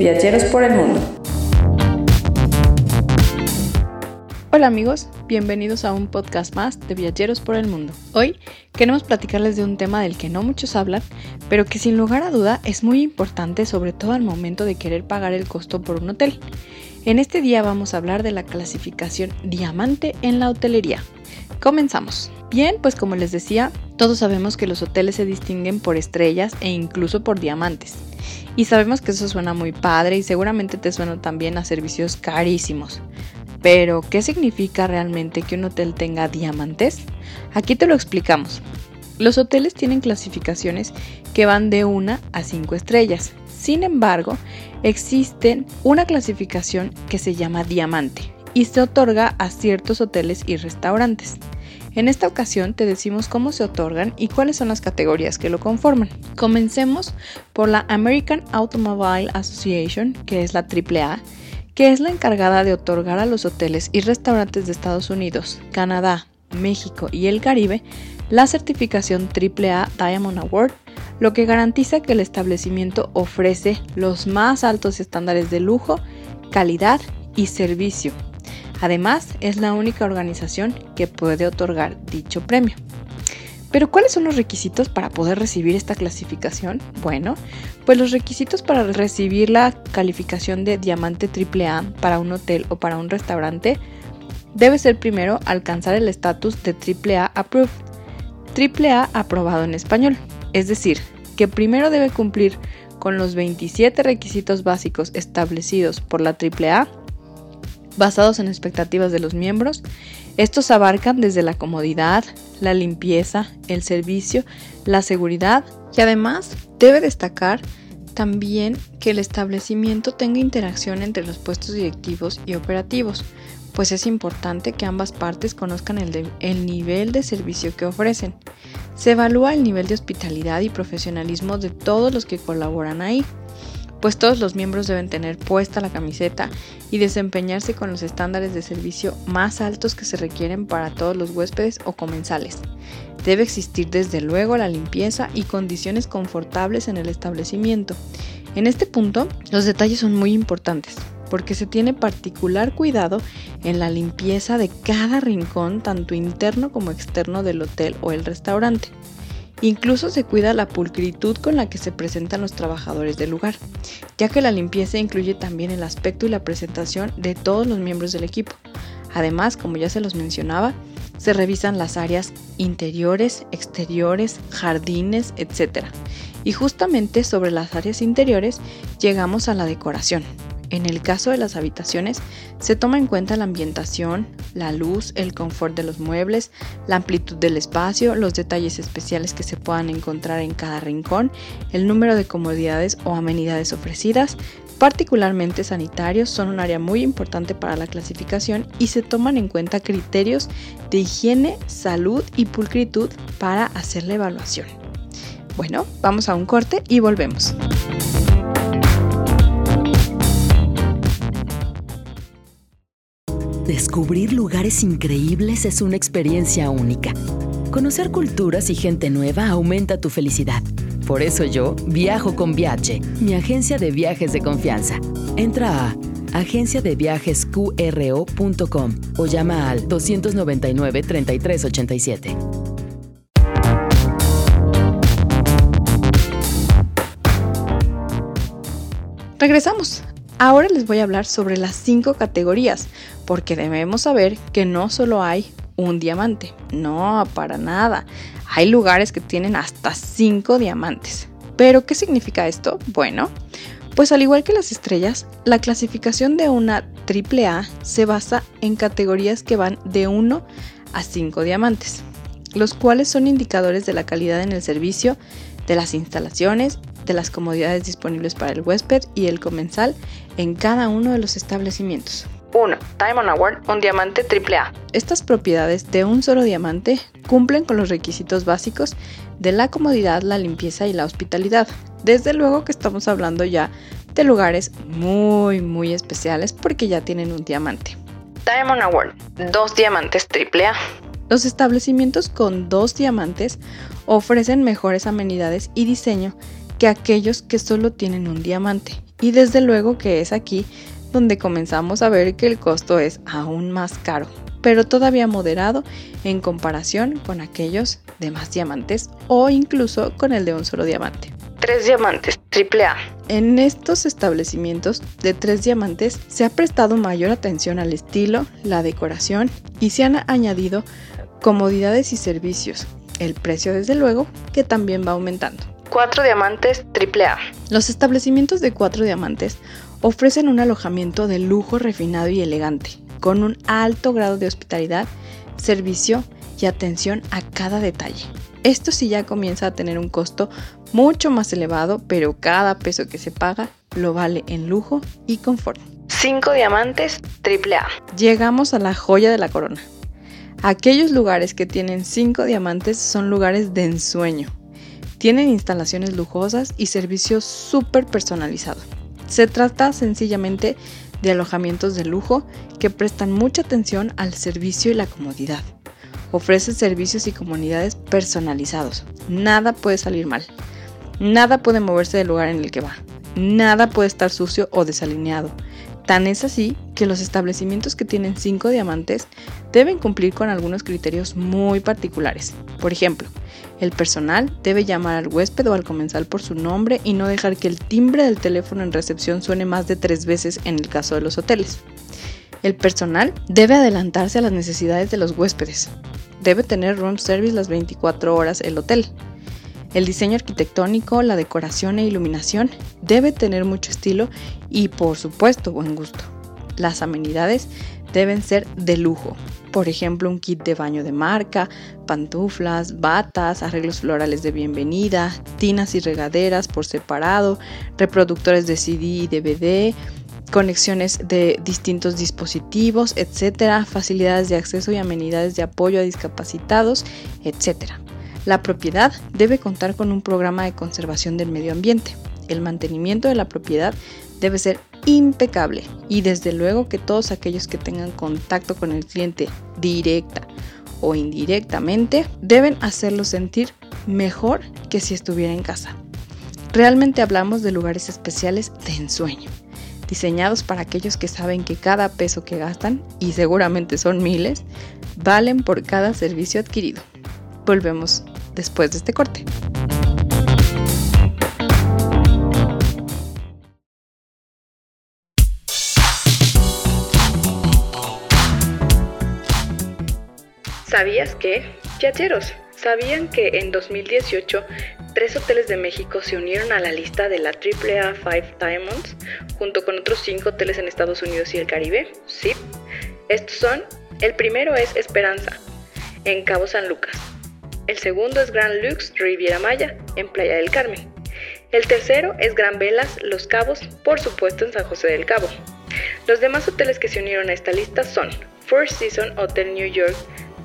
Viajeros por el Mundo. Hola amigos, bienvenidos a un podcast más de Viajeros por el Mundo. Hoy queremos platicarles de un tema del que no muchos hablan, pero que sin lugar a duda es muy importante sobre todo al momento de querer pagar el costo por un hotel. En este día vamos a hablar de la clasificación diamante en la hotelería. Comenzamos. Bien, pues como les decía, todos sabemos que los hoteles se distinguen por estrellas e incluso por diamantes. Y sabemos que eso suena muy padre y seguramente te suena también a servicios carísimos. Pero, ¿qué significa realmente que un hotel tenga diamantes? Aquí te lo explicamos. Los hoteles tienen clasificaciones que van de 1 a 5 estrellas. Sin embargo, existe una clasificación que se llama diamante y se otorga a ciertos hoteles y restaurantes. En esta ocasión te decimos cómo se otorgan y cuáles son las categorías que lo conforman. Comencemos por la American Automobile Association, que es la AAA, que es la encargada de otorgar a los hoteles y restaurantes de Estados Unidos, Canadá, México y el Caribe la certificación AAA Diamond Award, lo que garantiza que el establecimiento ofrece los más altos estándares de lujo, calidad y servicio. Además, es la única organización que puede otorgar dicho premio. Pero ¿cuáles son los requisitos para poder recibir esta clasificación? Bueno, pues los requisitos para recibir la calificación de diamante AAA para un hotel o para un restaurante debe ser primero alcanzar el estatus de AAA Approved, AAA aprobado en español, es decir, que primero debe cumplir con los 27 requisitos básicos establecidos por la AAA basados en expectativas de los miembros. Estos abarcan desde la comodidad, la limpieza, el servicio, la seguridad y además debe destacar también que el establecimiento tenga interacción entre los puestos directivos y operativos, pues es importante que ambas partes conozcan el, el, nivel de servicio que ofrecen. Se evalúa el nivel de hospitalidad y profesionalismo de todos los que colaboran ahí pues todos los miembros deben tener puesta la camiseta y desempeñarse con los estándares de servicio más altos que se requieren para todos los huéspedes o comensales. Debe existir desde luego la limpieza y condiciones confortables en el establecimiento. En este punto, los detalles son muy importantes, porque se tiene particular cuidado en la limpieza de cada rincón, tanto interno como externo del hotel o el restaurante. Incluso se cuida la pulcritud con la que se presentan los trabajadores del lugar, ya que la limpieza incluye también el aspecto y la presentación de todos los miembros del equipo. Además, como ya se los mencionaba, se revisan las áreas interiores, exteriores, jardines, etc. Y justamente sobre las áreas interiores llegamos a la decoración, en el caso de las habitaciones, se toma en cuenta la ambientación, la luz, el confort de los muebles, la amplitud del espacio, los detalles especiales que se puedan encontrar en cada rincón, el número de comodidades o amenidades ofrecidas, particularmente sanitarios, son un área muy importante para la clasificación y se toman en cuenta criterios de higiene, salud y pulcritud para hacer la evaluación. Bueno, vamos a un corte y volvemos. Descubrir lugares increíbles es una experiencia única. Conocer culturas y gente nueva aumenta tu felicidad. Por eso yo viajo con Viaje, mi agencia de viajes de confianza. Entra a agenciadeviajesqro.com o llama al 299 3387. Regresamos. Ahora les voy a hablar sobre las cinco categorías, porque debemos saber que no solo hay un diamante, no, para nada. Hay lugares que tienen hasta cinco diamantes. ¿Pero qué significa esto? Bueno, pues al igual que las estrellas, la clasificación de una AAA se basa en categorías que van de 1 a 5 diamantes, los cuales son indicadores de la calidad en el servicio, de las instalaciones de las comodidades disponibles para el huésped y el comensal en cada uno de los establecimientos. 1. Diamond Award, un diamante AAA. Estas propiedades de un solo diamante cumplen con los requisitos básicos de la comodidad, la limpieza y la hospitalidad. Desde luego que estamos hablando ya de lugares muy muy especiales porque ya tienen un diamante. Diamond Award, dos diamantes AAA. Los establecimientos con dos diamantes ofrecen mejores amenidades y diseño que aquellos que solo tienen un diamante. Y desde luego que es aquí donde comenzamos a ver que el costo es aún más caro, pero todavía moderado en comparación con aquellos de más diamantes o incluso con el de un solo diamante. Tres diamantes, triple A. En estos establecimientos de tres diamantes se ha prestado mayor atención al estilo, la decoración y se han añadido comodidades y servicios. El precio desde luego que también va aumentando. Cuatro diamantes, triple A. Los establecimientos de cuatro diamantes ofrecen un alojamiento de lujo refinado y elegante, con un alto grado de hospitalidad, servicio y atención a cada detalle. Esto sí ya comienza a tener un costo mucho más elevado, pero cada peso que se paga lo vale en lujo y confort. 5 diamantes AAA. Llegamos a la joya de la corona. Aquellos lugares que tienen 5 diamantes son lugares de ensueño. Tienen instalaciones lujosas y servicios súper personalizados. Se trata sencillamente de alojamientos de lujo que prestan mucha atención al servicio y la comodidad. Ofrece servicios y comunidades personalizados. Nada puede salir mal. Nada puede moverse del lugar en el que va. Nada puede estar sucio o desalineado. Tan es así que los establecimientos que tienen 5 diamantes deben cumplir con algunos criterios muy particulares. Por ejemplo, el personal debe llamar al huésped o al comensal por su nombre y no dejar que el timbre del teléfono en recepción suene más de tres veces en el caso de los hoteles. El personal debe adelantarse a las necesidades de los huéspedes. Debe tener room service las 24 horas el hotel. El diseño arquitectónico, la decoración e iluminación debe tener mucho estilo y por supuesto buen gusto. Las amenidades deben ser de lujo, por ejemplo un kit de baño de marca, pantuflas, batas, arreglos florales de bienvenida, tinas y regaderas por separado, reproductores de CD y DVD, conexiones de distintos dispositivos, etcétera, facilidades de acceso y amenidades de apoyo a discapacitados, etcétera. La propiedad debe contar con un programa de conservación del medio ambiente. El mantenimiento de la propiedad debe ser impecable y desde luego que todos aquellos que tengan contacto con el cliente directa o indirectamente deben hacerlo sentir mejor que si estuviera en casa. Realmente hablamos de lugares especiales de ensueño, diseñados para aquellos que saben que cada peso que gastan, y seguramente son miles, valen por cada servicio adquirido. Volvemos después de este corte. ¿Sabías que? Viajeros, ¿sabían que en 2018 tres hoteles de México se unieron a la lista de la AAA 5 Diamonds junto con otros cinco hoteles en Estados Unidos y el Caribe? Sí. Estos son, el primero es Esperanza, en Cabo San Lucas. El segundo es Grand Lux Riviera Maya, en Playa del Carmen. El tercero es Gran Velas Los Cabos, por supuesto en San José del Cabo. Los demás hoteles que se unieron a esta lista son Four Seasons Hotel New York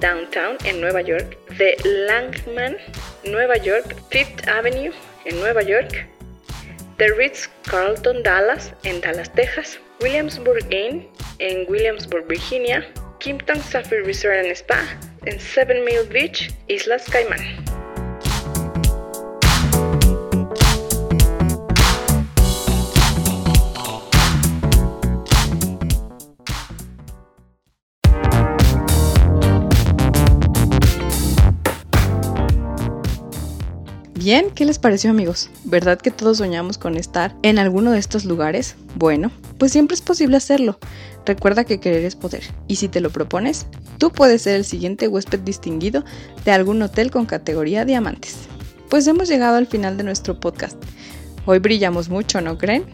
Downtown en Nueva York, The Langman, Nueva York, Fifth Avenue en Nueva York, The Ritz Carlton Dallas en Dallas, Texas, Williamsburg Inn en Williamsburg, Virginia, Kimpton Sapphire Resort and Spa en Seven Mill Beach, Islas Caimán. Bien, ¿qué les pareció amigos? ¿Verdad que todos soñamos con estar en alguno de estos lugares? Bueno, pues siempre es posible hacerlo. Recuerda que querer es poder, y si te lo propones, tú puedes ser el siguiente huésped distinguido de algún hotel con categoría diamantes. Pues hemos llegado al final de nuestro podcast. Hoy brillamos mucho, ¿no creen?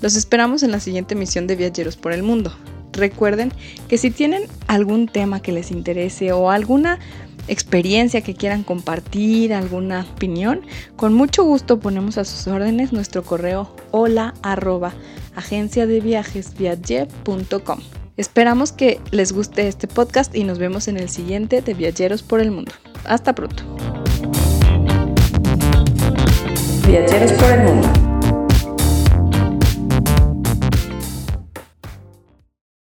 Los esperamos en la siguiente misión de Viajeros por el Mundo. Recuerden que si tienen algún tema que les interese o alguna experiencia que quieran compartir, alguna opinión, con mucho gusto ponemos a sus órdenes nuestro correo hola arroba agencia de viajes Esperamos que les guste este podcast y nos vemos en el siguiente de Viajeros por el Mundo. Hasta pronto. Viajeros por el Mundo